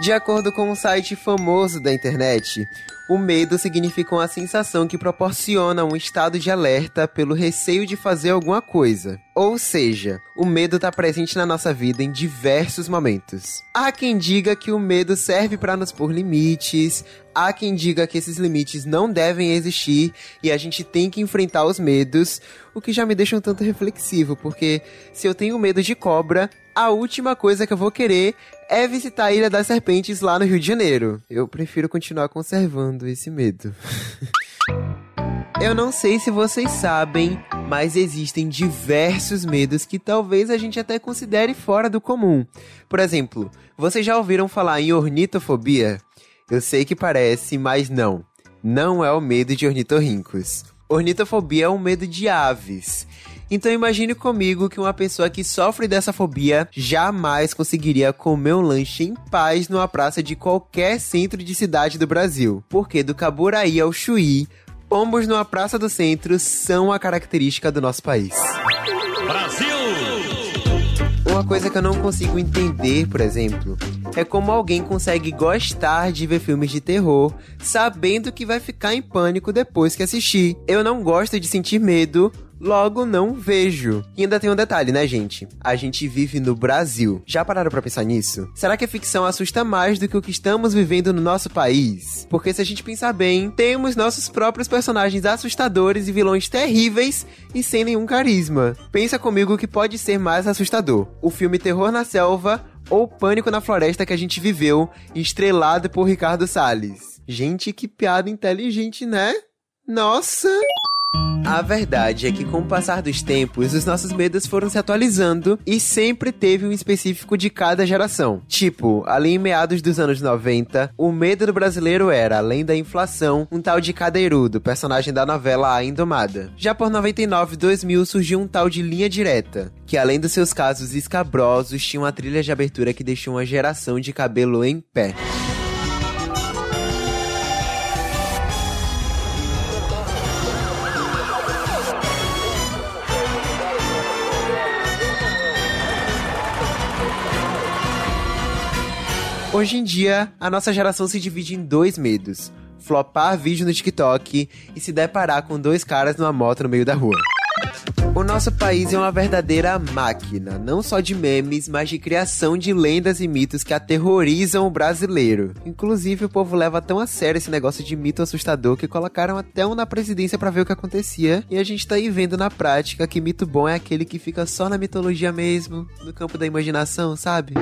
De acordo com um site famoso da internet, o medo significa uma sensação que proporciona um estado de alerta pelo receio de fazer alguma coisa. Ou seja, o medo está presente na nossa vida em diversos momentos. Há quem diga que o medo serve para nos pôr limites, há quem diga que esses limites não devem existir e a gente tem que enfrentar os medos, o que já me deixa um tanto reflexivo, porque se eu tenho medo de cobra, a última coisa que eu vou querer é visitar a Ilha das Serpentes lá no Rio de Janeiro. Eu prefiro continuar conservando esse medo. Eu não sei se vocês sabem, mas existem diversos medos que talvez a gente até considere fora do comum. Por exemplo, vocês já ouviram falar em ornitofobia? Eu sei que parece, mas não. Não é o medo de ornitorrincos. Ornitofobia é um medo de aves. Então imagine comigo que uma pessoa que sofre dessa fobia jamais conseguiria comer um lanche em paz numa praça de qualquer centro de cidade do Brasil. Porque do Caburaí ao Chuí, pombos numa praça do centro são a característica do nosso país. Brasil! Uma coisa que eu não consigo entender, por exemplo, é como alguém consegue gostar de ver filmes de terror sabendo que vai ficar em pânico depois que assistir. Eu não gosto de sentir medo, logo não vejo. E ainda tem um detalhe, né, gente? A gente vive no Brasil. Já pararam pra pensar nisso? Será que a ficção assusta mais do que o que estamos vivendo no nosso país? Porque se a gente pensar bem, temos nossos próprios personagens assustadores e vilões terríveis e sem nenhum carisma. Pensa comigo que pode ser mais assustador. O filme Terror na Selva ou Pânico na Floresta que a gente viveu, estrelado por Ricardo Salles. Gente, que piada inteligente, né? Nossa! A verdade é que com o passar dos tempos, os nossos medos foram se atualizando e sempre teve um específico de cada geração. Tipo, ali em meados dos anos 90, o medo do brasileiro era, além da inflação, um tal de Cadeirudo, personagem da novela A Indomada. Já por 99 e 2000 surgiu um tal de Linha Direta, que além dos seus casos escabrosos, tinha uma trilha de abertura que deixou uma geração de cabelo em pé. Hoje em dia, a nossa geração se divide em dois medos: flopar vídeo no TikTok e se deparar com dois caras numa moto no meio da rua. O nosso país é uma verdadeira máquina, não só de memes, mas de criação de lendas e mitos que aterrorizam o brasileiro. Inclusive, o povo leva tão a sério esse negócio de mito assustador que colocaram até um na presidência para ver o que acontecia. E a gente tá aí vendo na prática que mito bom é aquele que fica só na mitologia mesmo, no campo da imaginação, sabe?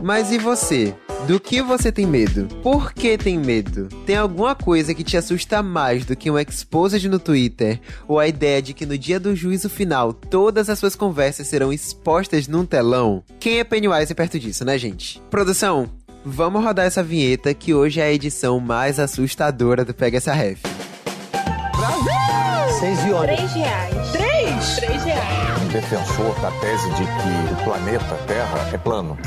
Mas e você? Do que você tem medo? Por que tem medo? Tem alguma coisa que te assusta mais do que um exposed no Twitter? Ou a ideia de que no dia do juízo final todas as suas conversas serão expostas num telão? Quem é Pennywise perto disso, né, gente? Produção, vamos rodar essa vinheta que hoje é a edição mais assustadora do Pega Essa Ref. Brasil! Seis de Três reais. Três? Três reais. Um defensor da tese de que o planeta Terra é plano.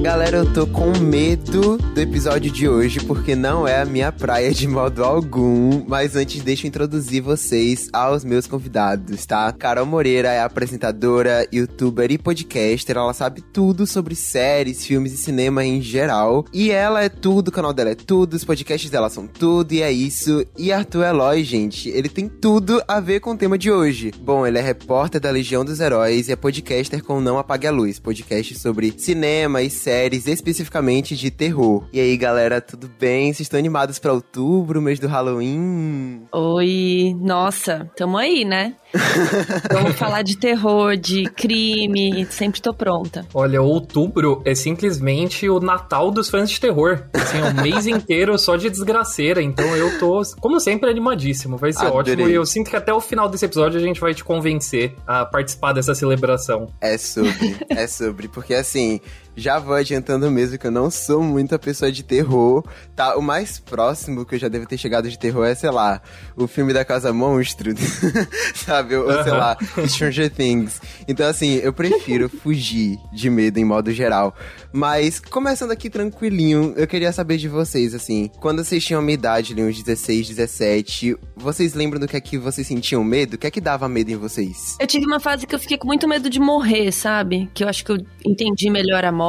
Galera, eu tô com medo do episódio de hoje, porque não é a minha praia de modo algum. Mas antes, deixa eu introduzir vocês aos meus convidados, tá? Carol Moreira é apresentadora, youtuber e podcaster. Ela sabe tudo sobre séries, filmes e cinema em geral. E ela é tudo, o canal dela é tudo, os podcasts dela são tudo, e é isso. E Arthur Eloy, gente, ele tem tudo a ver com o tema de hoje. Bom, ele é repórter da Legião dos Heróis e é podcaster com Não Apague a Luz, podcast sobre cinema e séries séries especificamente de terror. E aí, galera, tudo bem? Vocês estão animados para outubro, mês do Halloween? Oi, nossa, tamo aí, né? Vamos falar de terror, de crime, sempre tô pronta. Olha, outubro é simplesmente o Natal dos fãs de terror. Assim, é um mês inteiro só de desgraceira. Então eu tô, como sempre, animadíssimo. Vai ser Adorei. ótimo. E eu sinto que até o final desse episódio a gente vai te convencer a participar dessa celebração. É sobre, é sobre. Porque assim, Já vou adiantando mesmo que eu não sou muita pessoa de terror, tá? O mais próximo que eu já devo ter chegado de terror é, sei lá, o filme da Casa Monstro, sabe? Ou, sei lá, Stranger Things. Então, assim, eu prefiro fugir de medo em modo geral. Mas, começando aqui tranquilinho, eu queria saber de vocês, assim, quando vocês tinham uma idade, ali, uns 16, 17, vocês lembram do que é que vocês sentiam medo? O que é que dava medo em vocês? Eu tive uma fase que eu fiquei com muito medo de morrer, sabe? Que eu acho que eu entendi melhor a morte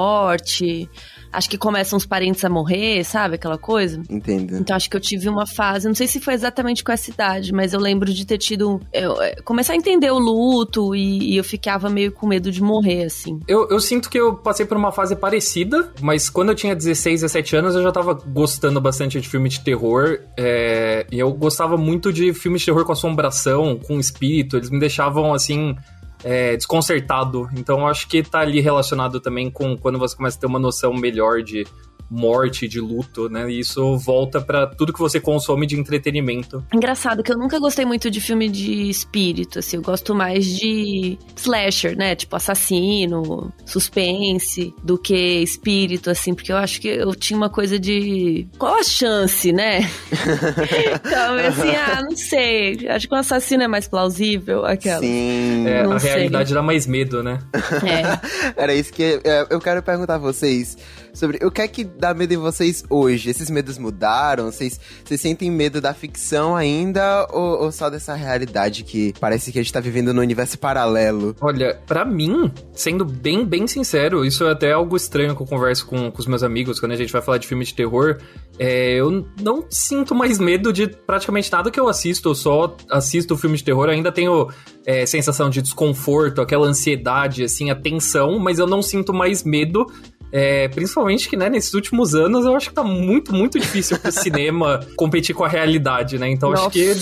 acho que começam os parentes a morrer, sabe? Aquela coisa. Entendo. Então acho que eu tive uma fase, não sei se foi exatamente com essa idade, mas eu lembro de ter tido. Eu, é, começar a entender o luto e, e, eu ficava meio com medo de morrer, assim. Eu, eu sinto que eu passei por uma fase parecida, mas quando eu tinha 16, 17 anos, eu já tava gostando bastante de filme de terror. É, e eu gostava muito de filmes de terror com assombração, com espírito. Eles me deixavam assim é, desconcertado. Então acho que tá ali relacionado também com quando você começa a ter uma noção melhor de morte, de luto, né? E isso volta para tudo que você consome de entretenimento. Engraçado que eu nunca gostei muito de filme de espírito, assim, eu gosto mais de slasher, né? Tipo assassino, suspense, do que espírito, assim, porque eu acho que eu tinha uma coisa de qual a chance, né? então, assim, ah, não sei, acho que o um assassino é mais plausível, aquela. Sim. É, a sei. realidade dá mais medo, né? É. Era isso que é, eu quero perguntar a vocês sobre o que é que dá medo em vocês hoje. Esses medos mudaram? Vocês, vocês sentem medo da ficção ainda ou, ou, só dessa realidade que parece que a gente tá vivendo num universo paralelo? Olha, para mim, sendo bem, bem sincero, isso é até algo estranho que eu converso com, com os meus amigos quando a gente vai falar de filme de terror. É, eu não sinto mais medo de praticamente nada que eu assisto, eu só assisto filme de terror, ainda tenho é, sensação de desconforto, aquela ansiedade, assim, a tensão, mas eu não sinto mais medo é, principalmente que, né, nesses últimos anos eu acho que tá muito, muito difícil pro cinema competir com a realidade, né? Então Nossa. acho que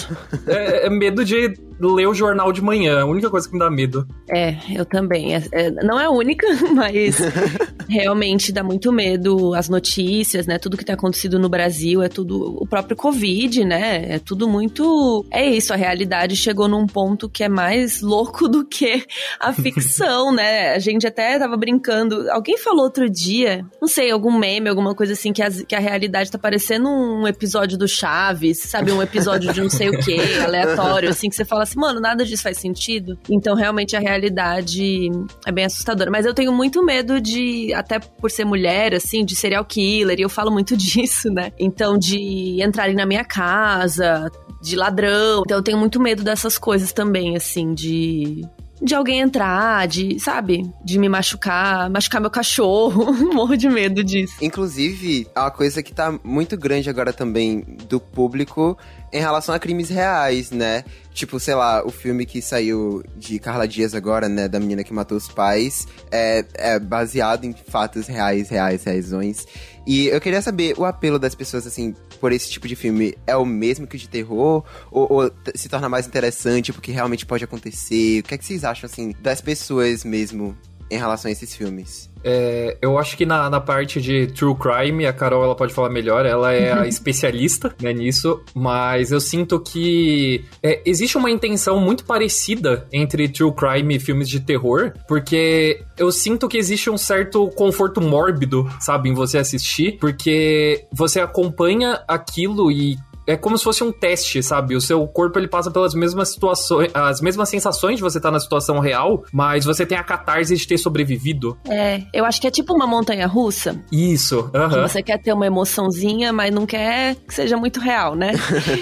é, é, medo de ler o jornal de manhã, a única coisa que me dá medo. É, eu também. É, é não é a única, mas realmente dá muito medo as notícias, né? Tudo que tá acontecido no Brasil é tudo. O próprio Covid, né? É tudo muito. É isso, a realidade chegou num ponto que é mais louco do que a ficção, né? A gente até tava brincando. Alguém falou outro dia, não sei, algum meme, alguma coisa assim, que a, que a realidade tá parecendo um episódio do Chaves, sabe? Um episódio de não sei o que, aleatório, assim, que você fala assim, mano, nada disso faz sentido. Então, realmente, a realidade é bem assustadora. Mas eu tenho muito medo de, até por ser mulher, assim, de serial killer, e eu falo muito disso, né? Então, de entrarem na minha casa, de ladrão. Então, eu tenho muito medo dessas coisas também, assim, de de alguém entrar, de, sabe, de me machucar, machucar meu cachorro. Morro de medo disso. Inclusive, uma coisa que tá muito grande agora também do público em relação a crimes reais, né? Tipo, sei lá, o filme que saiu de Carla Dias agora, né? Da menina que matou os pais, é, é baseado em fatos reais, reais, reaisões. E eu queria saber, o apelo das pessoas, assim, por esse tipo de filme é o mesmo que o de terror? Ou, ou, se torna mais interessante porque realmente pode acontecer? O que é que vocês acham, assim, das pessoas mesmo em relação a esses filmes? É, eu acho que na, na parte de true crime, a Carol ela pode falar melhor, ela é a especialista né, nisso, mas eu sinto que é, existe uma intenção muito parecida entre true crime e filmes de terror, porque eu sinto que existe um certo conforto mórbido, sabe, em você assistir, porque você acompanha aquilo e é como se fosse um teste, sabe? O seu corpo ele passa pelas mesmas situações, as mesmas sensações de você estar tá na situação real, mas você tem a catarse de ter sobrevivido. É, eu acho que é tipo uma montanha russa. Isso. Uh -huh. Você quer ter uma emoçãozinha, mas não quer que seja muito real, né?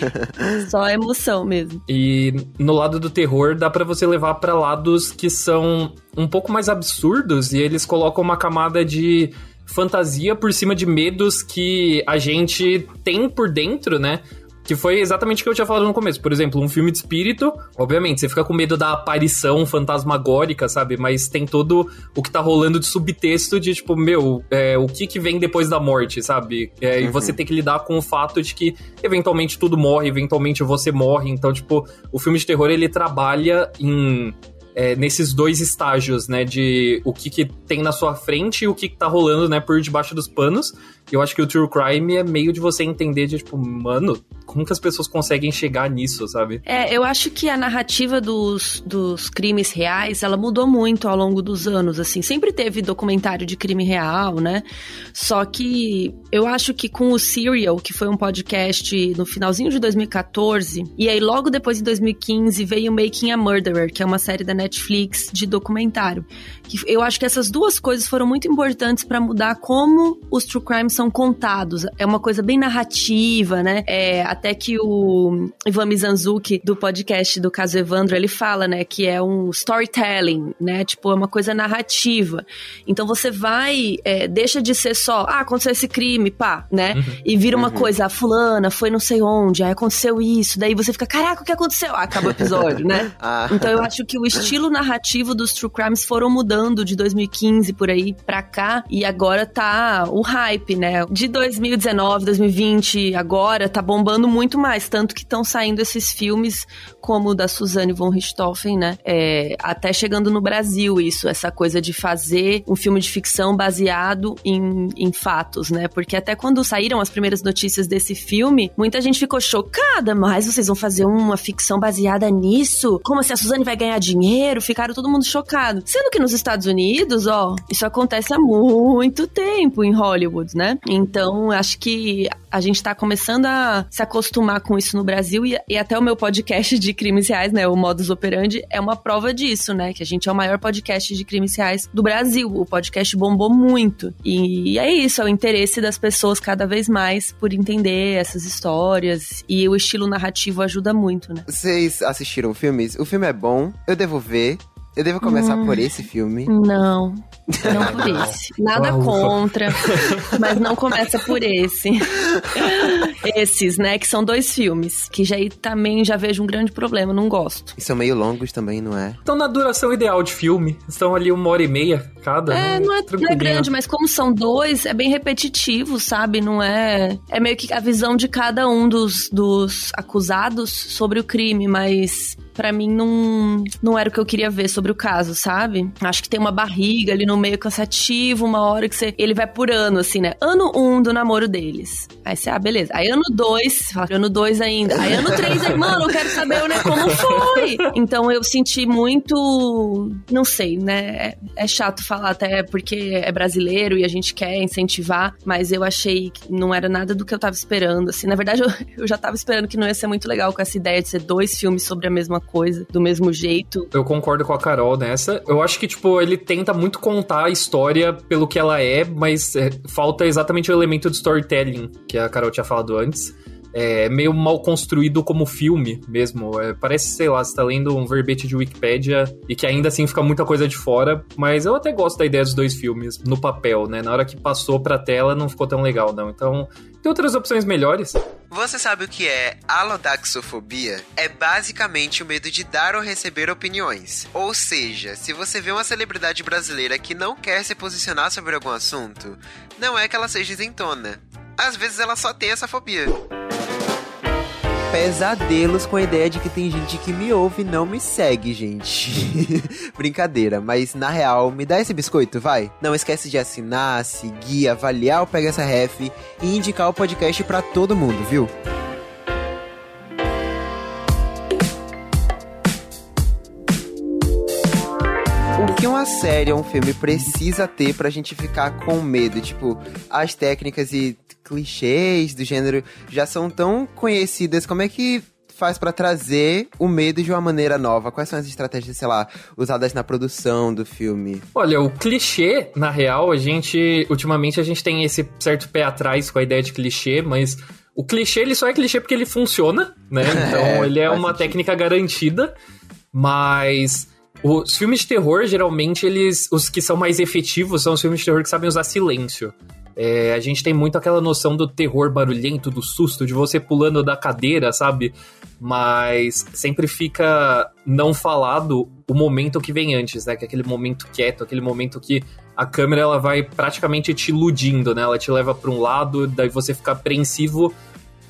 Só emoção mesmo. E no lado do terror dá para você levar para lados que são um pouco mais absurdos e eles colocam uma camada de fantasia por cima de medos que a gente tem por dentro, né? Que foi exatamente o que eu tinha falado no começo. Por exemplo, um filme de espírito, obviamente, você fica com medo da aparição fantasmagórica, sabe? Mas tem todo o que tá rolando de subtexto de, tipo, meu, é, o que que vem depois da morte, sabe? É, uhum. E você tem que lidar com o fato de que, eventualmente, tudo morre, eventualmente você morre. Então, tipo, o filme de terror, ele trabalha em é, nesses dois estágios, né? De o que, que tem na sua frente e o que, que tá rolando, né, por debaixo dos panos. Eu acho que o true crime é meio de você entender de, tipo, mano, como que as pessoas conseguem chegar nisso, sabe? É, eu acho que a narrativa dos, dos crimes reais, ela mudou muito ao longo dos anos, assim. Sempre teve documentário de crime real, né? Só que eu acho que com o Serial, que foi um podcast no finalzinho de 2014, e aí logo depois, em 2015, veio Making a Murderer, que é uma série da Netflix de documentário. Eu acho que essas duas coisas foram muito importantes para mudar como os true crimes são contados. É uma coisa bem narrativa, né? É, até que o Ivan Mizanzuki, do podcast do caso Evandro, ele fala, né, que é um storytelling, né? Tipo, é uma coisa narrativa. Então você vai, é, deixa de ser só, ah, aconteceu esse crime, pá, né? Uhum. E vira uma uhum. coisa, a fulana foi não sei onde, aí aconteceu isso, daí você fica, caraca, o que aconteceu? Ah, acaba o episódio, né? ah. Então eu acho que o estilo narrativo dos true crimes foram mudando de 2015 por aí pra cá, e agora tá o hype, né? De 2019, 2020, agora tá bombando muito mais, tanto que estão saindo esses filmes como o da Suzanne von Richthofen, né? É, até chegando no Brasil isso, essa coisa de fazer um filme de ficção baseado em, em fatos, né? Porque até quando saíram as primeiras notícias desse filme, muita gente ficou chocada, mas vocês vão fazer uma ficção baseada nisso? Como assim a Suzane vai ganhar dinheiro? Ficaram todo mundo chocado. Sendo que nos Estados Unidos, ó, isso acontece há muito tempo em Hollywood, né? Então, acho que a gente tá começando a se acostumar com isso no Brasil e, e, até o meu podcast de crimes reais, né, o Modus Operandi, é uma prova disso, né, que a gente é o maior podcast de crimes reais do Brasil. O podcast bombou muito. E é isso, é o interesse das pessoas cada vez mais por entender essas histórias e o estilo narrativo ajuda muito, né? Vocês assistiram filmes? O filme é bom, eu devo ver. Eu devo começar hum, por esse filme? Não. Não por esse. Nada contra, mas não começa por esse. Esses, né? Que são dois filmes. Que já aí também já vejo um grande problema, não gosto. E são meio longos também, não é? Estão na duração ideal de filme. Estão ali uma hora e meia cada. É, não é, não é grande, mas como são dois, é bem repetitivo, sabe? Não é. É meio que a visão de cada um dos, dos acusados sobre o crime, mas para mim não, não era o que eu queria ver sobre o caso, sabe? Acho que tem uma barriga ali no meio cansativo, uma hora que você. Ele vai por ano, assim, né? Ano um do namoro deles. Aí você, ah, beleza. Aí ano dois, fala, ano dois ainda. Aí ano três, aí, mano, eu quero saber né, como foi. Então eu senti muito. Não sei, né? É, é chato falar até porque é brasileiro e a gente quer incentivar, mas eu achei que não era nada do que eu tava esperando, assim. Na verdade, eu, eu já tava esperando que não ia ser muito legal com essa ideia de ser dois filmes sobre a mesma coisa do mesmo jeito. Eu concordo com a Carol nessa. Eu acho que, tipo, ele tenta muito contar a história pelo que ela é, mas é, falta exatamente o elemento de storytelling que a Carol tinha falado antes é meio mal construído como filme mesmo. É, parece, sei lá, você tá lendo um verbete de Wikipedia e que ainda assim fica muita coisa de fora, mas eu até gosto da ideia dos dois filmes no papel, né? Na hora que passou pra tela não ficou tão legal, não. Então, tem outras opções melhores. Você sabe o que é alodaxofobia? É basicamente o medo de dar ou receber opiniões. Ou seja, se você vê uma celebridade brasileira que não quer se posicionar sobre algum assunto, não é que ela seja isentona. Às vezes ela só tem essa fobia pesadelos com a ideia de que tem gente que me ouve e não me segue, gente. Brincadeira, mas na real, me dá esse biscoito, vai. Não esquece de assinar, seguir, avaliar o Pega essa Ref e indicar o podcast para todo mundo, viu? O que uma série ou um filme precisa ter pra gente ficar com medo? Tipo, as técnicas e clichês do gênero já são tão conhecidas, como é que faz para trazer o medo de uma maneira nova? Quais são as estratégias, sei lá, usadas na produção do filme? Olha, o clichê, na real, a gente, ultimamente a gente tem esse certo pé atrás com a ideia de clichê, mas o clichê, ele só é clichê porque ele funciona, né? Então, é, ele é uma sentido. técnica garantida, mas os filmes de terror, geralmente, eles, os que são mais efetivos são os filmes de terror que sabem usar silêncio. É, a gente tem muito aquela noção do terror barulhento, do susto, de você pulando da cadeira, sabe? Mas sempre fica não falado o momento que vem antes, né? Que é aquele momento quieto, aquele momento que a câmera ela vai praticamente te iludindo, né? Ela te leva para um lado, daí você fica apreensivo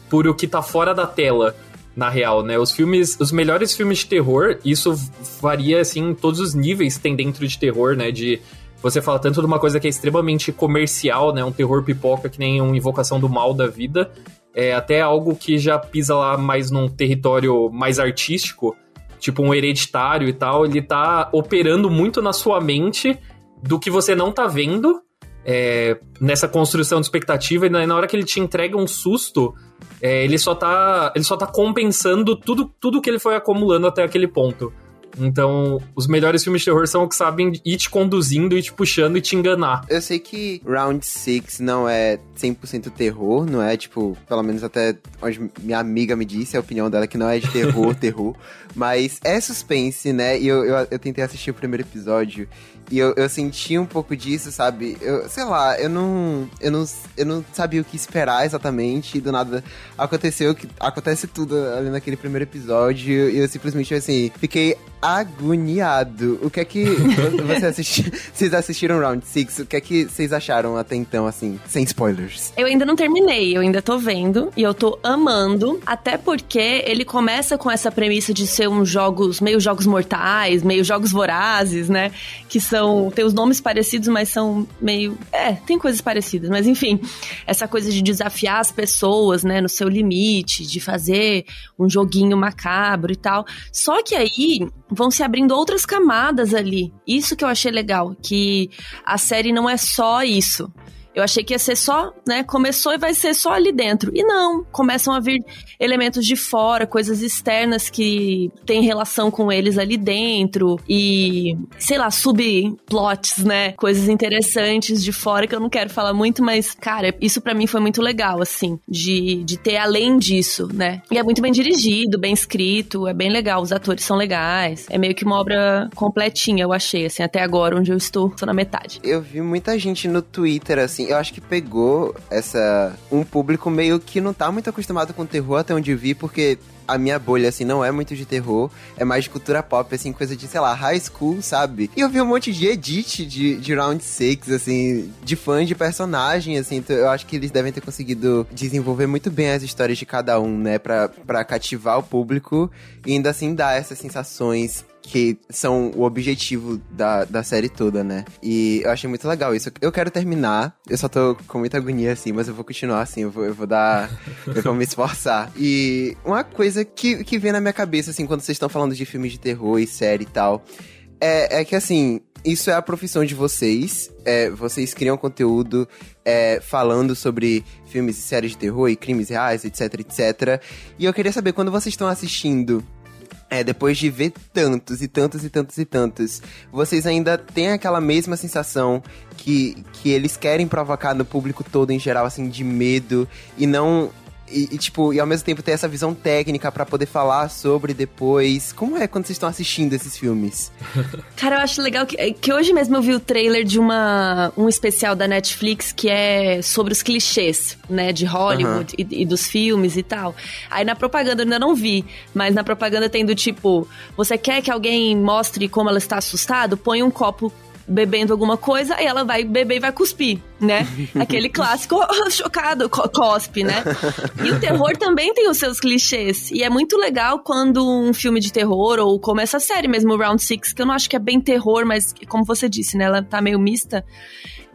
por o que tá fora da tela na real, né? Os filmes, os melhores filmes de terror, isso varia assim em todos os níveis que tem dentro de terror, né? De você fala tanto de uma coisa que é extremamente comercial, né? Um terror pipoca que nem uma invocação do mal da vida, é até algo que já pisa lá mais num território mais artístico, tipo um hereditário e tal, ele tá operando muito na sua mente do que você não tá vendo é, nessa construção de expectativa, e na hora que ele te entrega um susto, é, ele, só tá, ele só tá compensando tudo, tudo que ele foi acumulando até aquele ponto. Então, os melhores filmes de terror são os que sabem ir te conduzindo, e te puxando e te enganar. Eu sei que Round 6 não é 100% terror, não é, tipo, pelo menos até onde minha amiga me disse, a opinião dela é que não é de terror, terror, mas é suspense, né? E eu, eu, eu tentei assistir o primeiro episódio e eu, eu senti um pouco disso, sabe? Eu, sei lá, eu não, eu não. Eu não sabia o que esperar exatamente. E do nada aconteceu que. Acontece tudo ali naquele primeiro episódio. E eu simplesmente assim, fiquei agoniado. O que é que você assisti, vocês assistiram Round 6? O que é que vocês acharam até então, assim, sem spoilers? Eu ainda não terminei, eu ainda tô vendo e eu tô amando, até porque ele começa com essa premissa de ser uns jogos, meio jogos mortais, meio jogos vorazes, né? Que são, tem os nomes parecidos, mas são meio, é, tem coisas parecidas, mas enfim, essa coisa de desafiar as pessoas, né, no seu limite, de fazer um joguinho macabro e tal. Só que aí vão se abrindo outras camadas ali. Isso que eu achei legal, que a série não é só isso. Eu achei que ia ser só, né? Começou e vai ser só ali dentro. E não, começam a vir elementos de fora, coisas externas que têm relação com eles ali dentro. E, sei lá, subplots, né? Coisas interessantes de fora que eu não quero falar muito, mas, cara, isso para mim foi muito legal, assim, de, de ter além disso, né? E é muito bem dirigido, bem escrito, é bem legal, os atores são legais. É meio que uma obra completinha, eu achei, assim, até agora, onde eu estou, tô na metade. Eu vi muita gente no Twitter, assim, eu acho que pegou essa um público meio que não tá muito acostumado com terror até onde eu vi, porque a minha bolha, assim, não é muito de terror, é mais de cultura pop, assim, coisa de, sei lá, high school, sabe? E eu vi um monte de edit de, de Round 6, assim, de fãs de personagem, assim, então eu acho que eles devem ter conseguido desenvolver muito bem as histórias de cada um, né, pra, pra cativar o público e ainda assim dar essas sensações que são o objetivo da, da série toda, né? E eu achei muito legal isso. Eu quero terminar, eu só tô com muita agonia assim, mas eu vou continuar assim, eu vou, eu vou dar. eu vou me esforçar. E uma coisa que, que vem na minha cabeça, assim, quando vocês estão falando de filmes de terror e série e tal, é, é que assim, isso é a profissão de vocês. É, vocês criam conteúdo é, falando sobre filmes e séries de terror e crimes reais, etc, etc. E eu queria saber, quando vocês estão assistindo é, depois de ver tantos e tantos e tantos e tantos, vocês ainda têm aquela mesma sensação que, que eles querem provocar no público todo em geral, assim, de medo e não e, e, tipo, e ao mesmo tempo ter essa visão técnica para poder falar sobre depois. Como é quando vocês estão assistindo esses filmes? Cara, eu acho legal que, que hoje mesmo eu vi o trailer de uma, um especial da Netflix que é sobre os clichês, né, de Hollywood uhum. e, e, dos filmes e tal. Aí na propaganda eu ainda não vi, mas na propaganda tem do tipo: você quer que alguém mostre como ela está assustado? Põe um copo bebendo alguma coisa, aí ela vai beber e vai cuspir, né? Aquele clássico chocado, cospe, né? E o terror também tem os seus clichês. E é muito legal quando um filme de terror, ou como essa série mesmo, Round Six, que eu não acho que é bem terror, mas como você disse, né? Ela tá meio mista.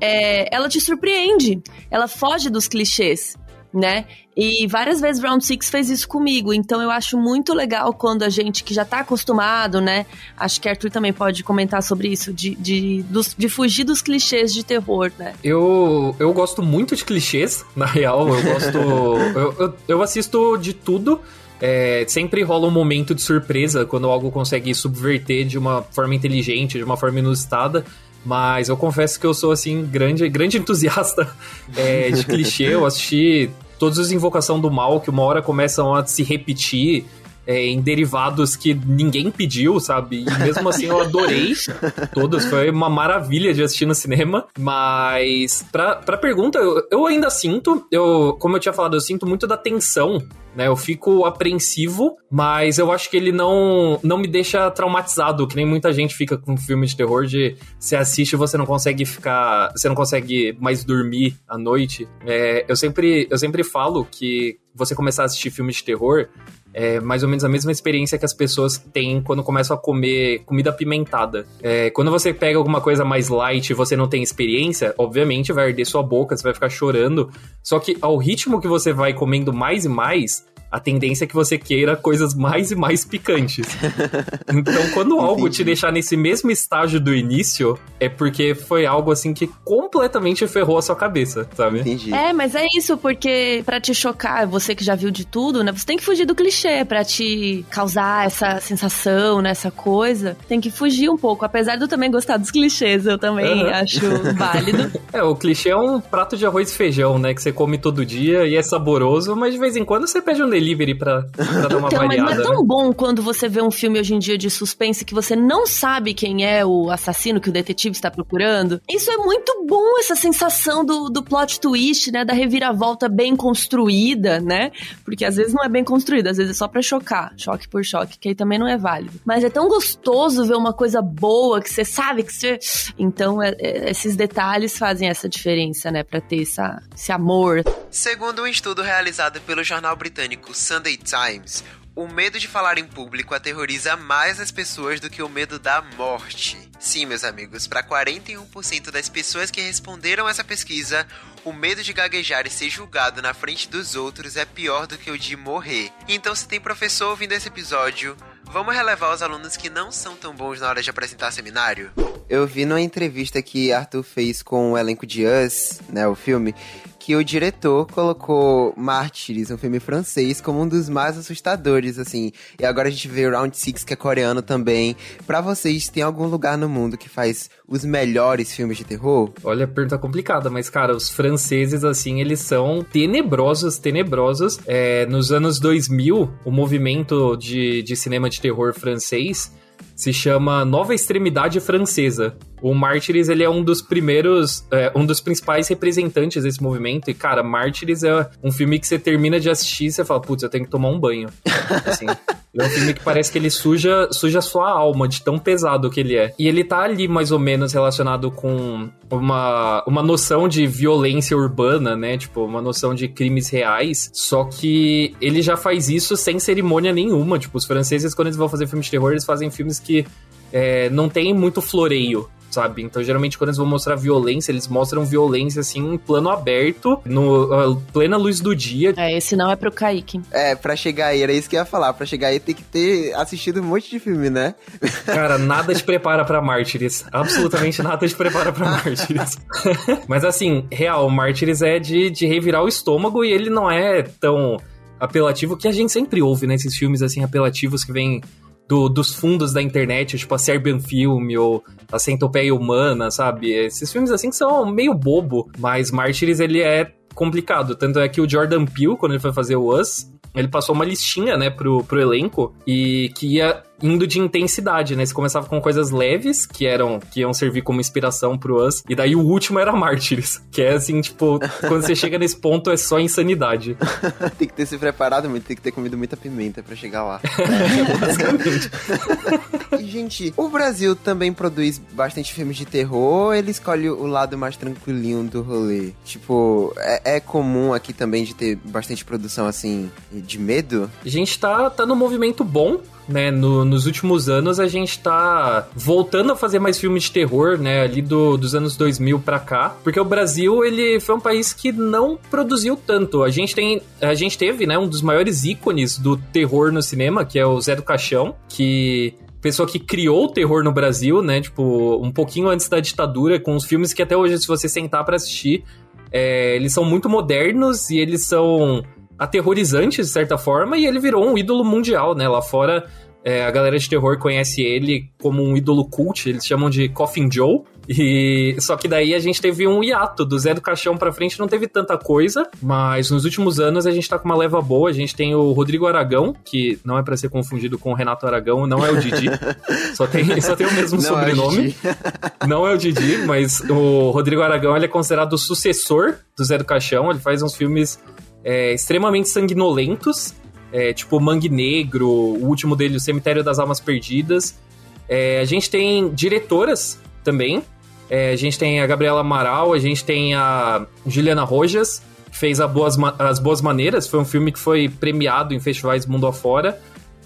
É, ela te surpreende. Ela foge dos clichês né? E várias vezes Round Six fez isso comigo, então eu acho muito legal quando a gente que já tá acostumado, né? Acho que Arthur também pode comentar sobre isso, de, de, dos, de fugir dos clichês de terror, né? Eu, eu gosto muito de clichês, na real, eu gosto. eu, eu, eu assisto de tudo. É, sempre rola um momento de surpresa quando algo consegue subverter de uma forma inteligente, de uma forma inusitada. Mas eu confesso que eu sou, assim, grande, grande entusiasta é, de clichê. Eu assisti todas as Invocação do Mal, que uma hora começam a se repetir é, em derivados que ninguém pediu, sabe? E mesmo assim eu adorei todos. Foi uma maravilha de assistir no cinema. Mas, pra, pra pergunta, eu, eu ainda sinto, eu, como eu tinha falado, eu sinto muito da tensão né? Eu fico apreensivo, mas eu acho que ele não, não me deixa traumatizado, que nem muita gente fica com filme de terror de você assiste e você não consegue ficar, você não consegue mais dormir à noite. É, eu sempre eu sempre falo que você começar a assistir filmes de terror é mais ou menos a mesma experiência que as pessoas têm quando começam a comer comida apimentada. É, quando você pega alguma coisa mais light e você não tem experiência, obviamente vai arder sua boca, você vai ficar chorando. Só que ao ritmo que você vai comendo mais e mais, a tendência é que você queira coisas mais e mais picantes. então, quando algo te deixar nesse mesmo estágio do início, é porque foi algo assim que completamente ferrou a sua cabeça, sabe? Entendi. É, mas é isso, porque para te chocar, você que já viu de tudo, né? Você tem que fugir do clichê para te causar essa sensação, né? Essa coisa. Tem que fugir um pouco. Apesar de eu também gostar dos clichês, eu também uhum. acho válido. É, o clichê é um prato de arroz e feijão, né? Que você come todo dia e é saboroso, mas de vez em quando você pede um delivery pra, pra dar uma então, variada. Mas não é tão né? bom quando você vê um filme hoje em dia de suspense que você não sabe quem é o assassino que o detetive está procurando. Isso é muito bom, essa sensação do, do plot twist, né? Da reviravolta bem construída, né? Porque às vezes não é bem construída, às vezes é só pra chocar, choque por choque, que aí também não é válido. Mas é tão gostoso ver uma coisa boa que você sabe que você. Então, é, é, esses detalhes fazem essa diferença, né? Pra ter essa, esse amor. Segundo um estudo realizado pelo jornal britânico Sunday Times, o medo de falar em público aterroriza mais as pessoas do que o medo da morte. Sim, meus amigos, para 41% das pessoas que responderam essa pesquisa, o medo de gaguejar e ser julgado na frente dos outros é pior do que o de morrer. Então, se tem professor ouvindo esse episódio, vamos relevar os alunos que não são tão bons na hora de apresentar seminário? Eu vi numa entrevista que Arthur fez com o elenco de Us, né, o filme, que o diretor colocou Mártires, um filme francês, como um dos mais assustadores, assim. E agora a gente vê Round Six, que é coreano também. Para vocês, tem algum lugar no mundo que faz os melhores filmes de terror? Olha, pergunta complicada, mas, cara, os franceses, assim, eles são tenebrosos, tenebrosos. É, nos anos 2000, o movimento de, de cinema de terror francês se chama Nova Extremidade Francesa. O Mártires, ele é um dos primeiros, é, um dos principais representantes desse movimento. E, cara, Mártires é um filme que você termina de assistir e você fala, putz, eu tenho que tomar um banho. Assim. É um filme que parece que ele suja, suja a sua alma, de tão pesado que ele é. E ele tá ali mais ou menos relacionado com uma, uma noção de violência urbana, né? Tipo, uma noção de crimes reais. Só que ele já faz isso sem cerimônia nenhuma. Tipo, os franceses, quando eles vão fazer filmes de terror, eles fazem filmes que é, não tem muito floreio sabe? Então, geralmente, quando eles vão mostrar violência, eles mostram violência, assim, em plano aberto, no uh, plena luz do dia. É, esse não é pro Kaique. É, pra chegar aí, era isso que eu ia falar. Pra chegar aí, tem que ter assistido um monte de filme, né? Cara, nada te prepara pra Mártires. Absolutamente nada te prepara pra Mártires. Mas, assim, real, Mártires é de, de revirar o estômago e ele não é tão apelativo que a gente sempre ouve nesses né, filmes, assim, apelativos que vem do, dos fundos da internet, tipo a Serbian Film ou a Centopeia Humana, sabe? Esses filmes assim que são meio bobo, mas Martyrs ele é complicado. Tanto é que o Jordan Peele, quando ele foi fazer o Us, ele passou uma listinha, né, pro, pro elenco e que ia indo de intensidade, né? Você começava com coisas leves, que eram que iam servir como inspiração pro Us, e daí o último era Mártires, que é assim, tipo, quando você chega nesse ponto é só insanidade. tem que ter se preparado muito, tem que ter comido muita pimenta para chegar lá. Basicamente. e, gente, o Brasil também produz bastante filmes de terror, ele escolhe o lado mais tranquilinho do rolê. Tipo, é, é comum aqui também de ter bastante produção assim de medo? A gente tá, tá no movimento bom né, no, nos últimos anos a gente tá voltando a fazer mais filmes de terror, né, ali do, dos anos 2000 para cá, porque o Brasil, ele foi um país que não produziu tanto. A gente tem, a gente teve, né, um dos maiores ícones do terror no cinema, que é o Zé do Caixão, que pessoa que criou o terror no Brasil, né? Tipo, um pouquinho antes da ditadura, com os filmes que até hoje, se você sentar para assistir, é, eles são muito modernos e eles são aterrorizantes, de certa forma, e ele virou um ídolo mundial, né? Lá fora, é, a galera de terror conhece ele como um ídolo cult, eles chamam de Coffin Joe. E só que daí a gente teve um hiato do Zé do Caixão pra frente, não teve tanta coisa, mas nos últimos anos a gente tá com uma leva boa. A gente tem o Rodrigo Aragão, que não é para ser confundido com o Renato Aragão, não é o Didi. só tem, só tem o mesmo não sobrenome. É o não é o Didi, mas o Rodrigo Aragão ele é considerado o sucessor do Zé do Caixão. Ele faz uns filmes é, extremamente sanguinolentos, é, tipo Mangue Negro, o último dele, O Cemitério das Almas Perdidas. É, a gente tem diretoras também. É, a gente tem a Gabriela Amaral, a gente tem a Juliana Rojas, fez Boas, As Boas Maneiras, foi um filme que foi premiado em festivais mundo afora.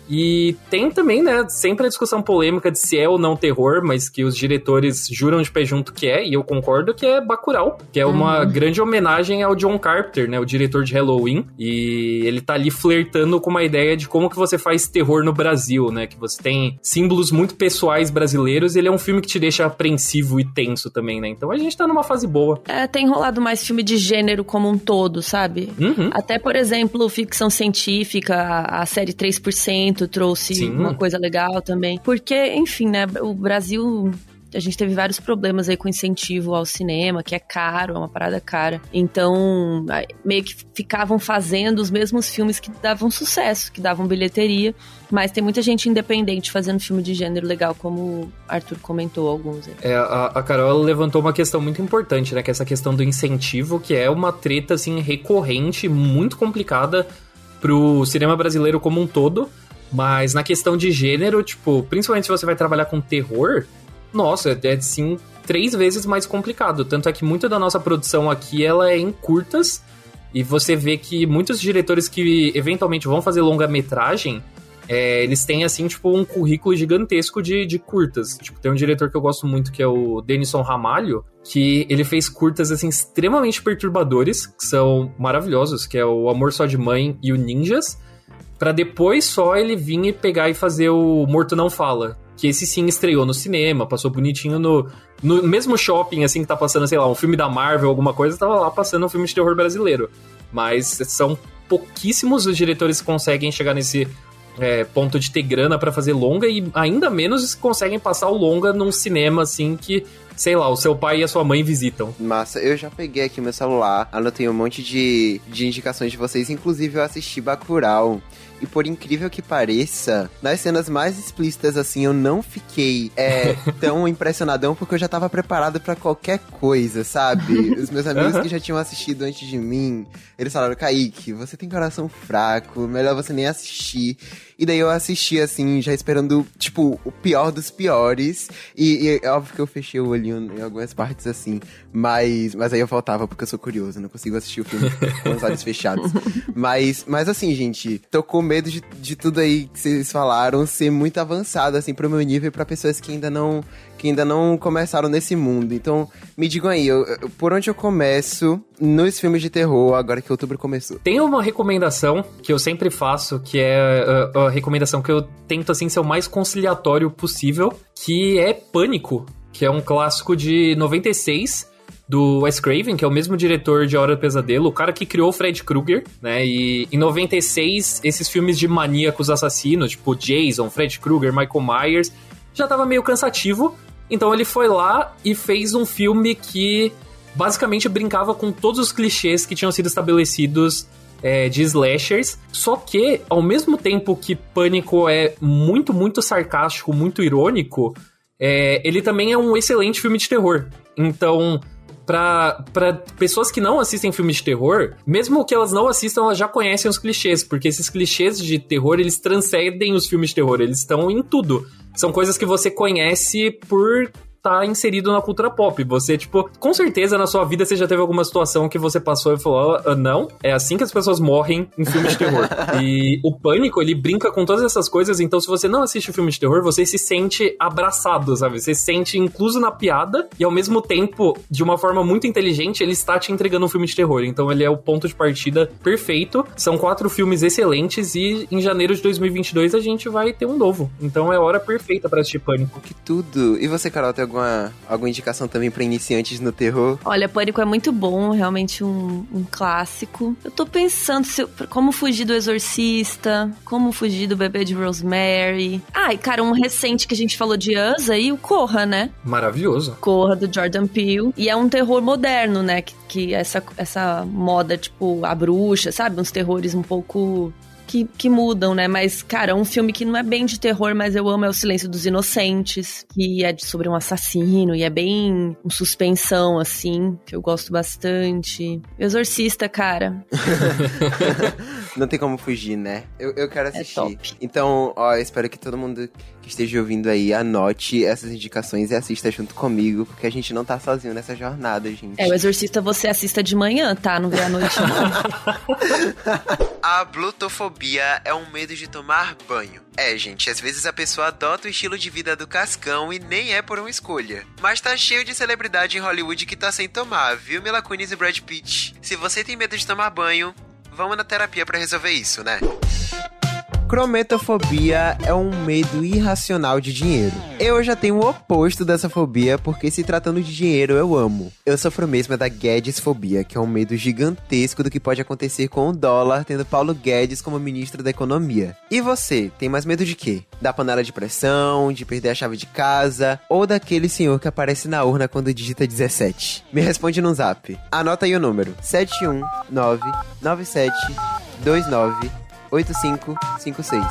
E tem também, né, sempre a discussão polêmica de se é ou não terror, mas que os diretores juram de pé junto que é, e eu concordo que é Bacurau, que é uma uhum. grande homenagem ao John Carpenter, né, o diretor de Halloween, e ele tá ali flertando com uma ideia de como que você faz terror no Brasil, né, que você tem símbolos muito pessoais brasileiros, e ele é um filme que te deixa apreensivo e tenso também, né, então a gente tá numa fase boa. É, tem rolado mais filme de gênero como um todo, sabe? Uhum. Até, por exemplo, ficção científica, a série 3%, trouxe Sim. uma coisa legal também. Porque, enfim, né, o Brasil a gente teve vários problemas aí com incentivo ao cinema, que é caro, é uma parada cara. Então, meio que ficavam fazendo os mesmos filmes que davam sucesso, que davam bilheteria. Mas tem muita gente independente fazendo filme de gênero legal, como o Arthur comentou alguns. É, a, a Carol levantou uma questão muito importante, né? Que é essa questão do incentivo, que é uma treta, assim, recorrente, muito complicada pro cinema brasileiro como um todo mas na questão de gênero, tipo, principalmente se você vai trabalhar com terror, nossa, é sim três vezes mais complicado. Tanto é que muita da nossa produção aqui ela é em curtas. E você vê que muitos diretores que eventualmente vão fazer longa-metragem, é, eles têm, assim, tipo, um currículo gigantesco de, de curtas. Tipo, tem um diretor que eu gosto muito, que é o Denison Ramalho, que ele fez curtas, assim, extremamente perturbadores, que são maravilhosos, que é o Amor Só de Mãe e o Ninjas para depois só ele vir e pegar e fazer o Morto Não Fala. Que esse sim estreou no cinema, passou bonitinho no, no mesmo shopping, assim, que tá passando, sei lá, um filme da Marvel, alguma coisa, tava lá passando um filme de terror brasileiro. Mas são pouquíssimos os diretores que conseguem chegar nesse é, ponto de ter grana para fazer longa e ainda menos conseguem passar o longa num cinema, assim, que sei lá, o seu pai e a sua mãe visitam. Massa, eu já peguei aqui meu celular, anotei um monte de, de indicações de vocês, inclusive eu assisti Bacurau. E por incrível que pareça, nas cenas mais explícitas, assim, eu não fiquei é, tão impressionadão porque eu já tava preparado para qualquer coisa, sabe? Os meus amigos que já tinham assistido antes de mim, eles falaram, Kaique, você tem coração fraco, melhor você nem assistir. E daí eu assisti, assim, já esperando, tipo, o pior dos piores. E, e é óbvio que eu fechei o olhinho em algumas partes, assim. Mas, mas aí eu faltava porque eu sou curioso, não consigo assistir o filme com os olhos fechados. Mas, mas assim, gente, tô com medo de, de tudo aí que vocês falaram ser muito avançado, assim, pro meu nível e pra pessoas que ainda não que ainda não começaram nesse mundo. Então, me digam aí, eu, por onde eu começo nos filmes de terror agora que outubro começou? Tem uma recomendação que eu sempre faço, que é a, uh, a recomendação que eu tento assim ser o mais conciliatório possível, que é Pânico, que é um clássico de 96 do Wes Craven, que é o mesmo diretor de Hora do Pesadelo, o cara que criou o Fred Krueger, né? E em 96, esses filmes de maníacos assassinos, tipo Jason, Fred Krueger, Michael Myers, já tava meio cansativo. Então ele foi lá e fez um filme que basicamente brincava com todos os clichês que tinham sido estabelecidos é, de slashers. Só que, ao mesmo tempo que Pânico é muito, muito sarcástico, muito irônico, é, ele também é um excelente filme de terror. Então, para pessoas que não assistem filmes de terror, mesmo que elas não assistam, elas já conhecem os clichês, porque esses clichês de terror, eles transcendem os filmes de terror, eles estão em tudo. São coisas que você conhece por tá inserido na cultura pop. Você, tipo, com certeza na sua vida você já teve alguma situação que você passou e falou: ah, não, é assim que as pessoas morrem em filmes de terror. e o pânico, ele brinca com todas essas coisas, então se você não assiste o filme de terror, você se sente abraçado, sabe? Você se sente incluso na piada e ao mesmo tempo, de uma forma muito inteligente, ele está te entregando um filme de terror. Então ele é o ponto de partida perfeito. São quatro filmes excelentes e em janeiro de 2022 a gente vai ter um novo. Então é a hora perfeita para assistir Pânico. Que tudo! E você, Carol, tem algum alguma, alguma indicação também para iniciantes no terror? Olha, Pânico é muito bom, realmente um, um clássico. Eu tô pensando se, como fugir do Exorcista, como fugir do Bebê de Rosemary. Ah, e cara, um recente que a gente falou de Us aí, o Corra, né? Maravilhoso. Corra, do Jordan Peele. E é um terror moderno, né? Que, que essa, essa moda, tipo, a bruxa, sabe? Uns terrores um pouco que, que mudam, né? Mas, cara, um filme que não é bem de terror, mas eu amo é O Silêncio dos Inocentes, que é de, sobre um assassino e é bem um suspensão, assim, que eu gosto bastante. Exorcista, cara. não tem como fugir, né? Eu, eu quero é assistir. É então, ó, espero que todo mundo que esteja ouvindo aí, anote essas indicações e assista junto comigo, porque a gente não tá sozinho nessa jornada, gente. É, o Exorcista você assista de manhã, tá? Não vê à noite, não. a blutofobia é um medo de tomar banho. É, gente, às vezes a pessoa adota o estilo de vida do Cascão e nem é por uma escolha. Mas tá cheio de celebridade em Hollywood que tá sem tomar, viu, Mila Kunis e Brad Pitt? Se você tem medo de tomar banho, vamos na terapia para resolver isso, né? Crometofobia é um medo irracional de dinheiro. Eu já tenho o oposto dessa fobia, porque se tratando de dinheiro, eu amo. Eu sofro mesmo da Guedesfobia, que é um medo gigantesco do que pode acontecer com o dólar, tendo Paulo Guedes como ministro da Economia. E você, tem mais medo de quê? Da panela de pressão, de perder a chave de casa, ou daquele senhor que aparece na urna quando digita 17? Me responde no zap. Anota aí o número: 719 97 29 8556.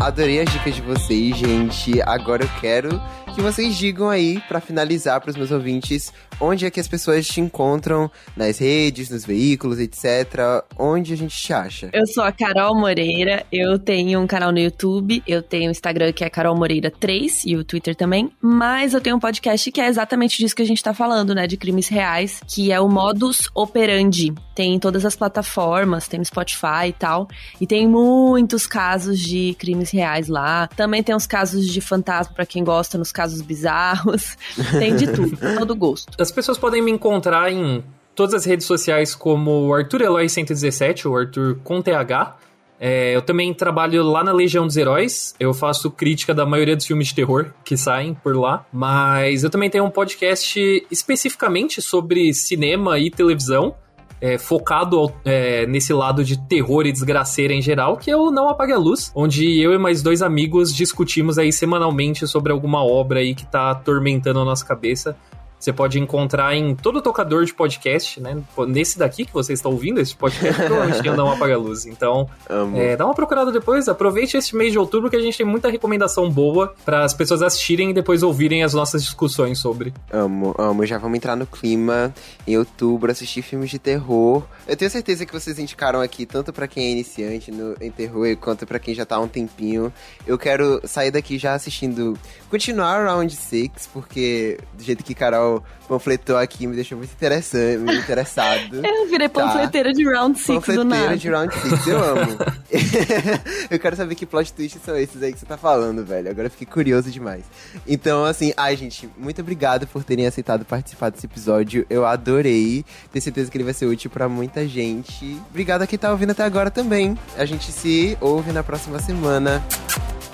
Adorei as dicas de vocês, gente. Agora eu quero que vocês digam aí, para finalizar para os meus ouvintes, onde é que as pessoas te encontram nas redes, nos veículos, etc. Onde a gente te acha? Eu sou a Carol Moreira, eu tenho um canal no YouTube, eu tenho o Instagram que é Carol Moreira 3 e o Twitter também, mas eu tenho um podcast que é exatamente disso que a gente tá falando, né, de crimes reais, que é o Modus Operandi. Tem em todas as plataformas, tem no Spotify e tal, e tem muitos casos de crimes reais lá. Também tem uns casos de fantasma para quem gosta, nos casos casos bizarros, tem de tudo, todo gosto. As pessoas podem me encontrar em todas as redes sociais como Arthur Eloy 117, ou Arthur com TH. É, eu também trabalho lá na Legião dos Heróis. Eu faço crítica da maioria dos filmes de terror que saem por lá. Mas eu também tenho um podcast especificamente sobre cinema e televisão é, focado é, nesse lado de terror e desgraceira em geral, que é o Não Apague a Luz, onde eu e mais dois amigos discutimos aí semanalmente sobre alguma obra aí que tá atormentando a nossa cabeça. Você pode encontrar em todo tocador de podcast, né? Nesse daqui que você está ouvindo, esse podcast provavelmente não apaga a luz. Então, é, dá uma procurada depois. Aproveite esse mês de outubro que a gente tem muita recomendação boa para as pessoas assistirem e depois ouvirem as nossas discussões sobre. Amo, amo. Já vamos entrar no clima em outubro, assistir filmes de terror. Eu tenho certeza que vocês indicaram aqui, tanto para quem é iniciante no, em terror, quanto para quem já tá há um tempinho. Eu quero sair daqui já assistindo, continuar Round 6, porque do jeito que Carol panfletou aqui, me deixou muito interessante, muito interessado. Eu virei tá? panfleteira de Round 6 do nada. de Round 6, eu amo. eu quero saber que plot twists são esses aí que você tá falando, velho. Agora eu fiquei curioso demais. Então, assim, ai, gente, muito obrigado por terem aceitado participar desse episódio. Eu adorei. Tenho certeza que ele vai ser útil para muita gente. Obrigado a quem tá ouvindo até agora também. A gente se ouve na próxima semana.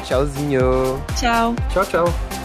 Tchauzinho. Tchau. Tchau, tchau.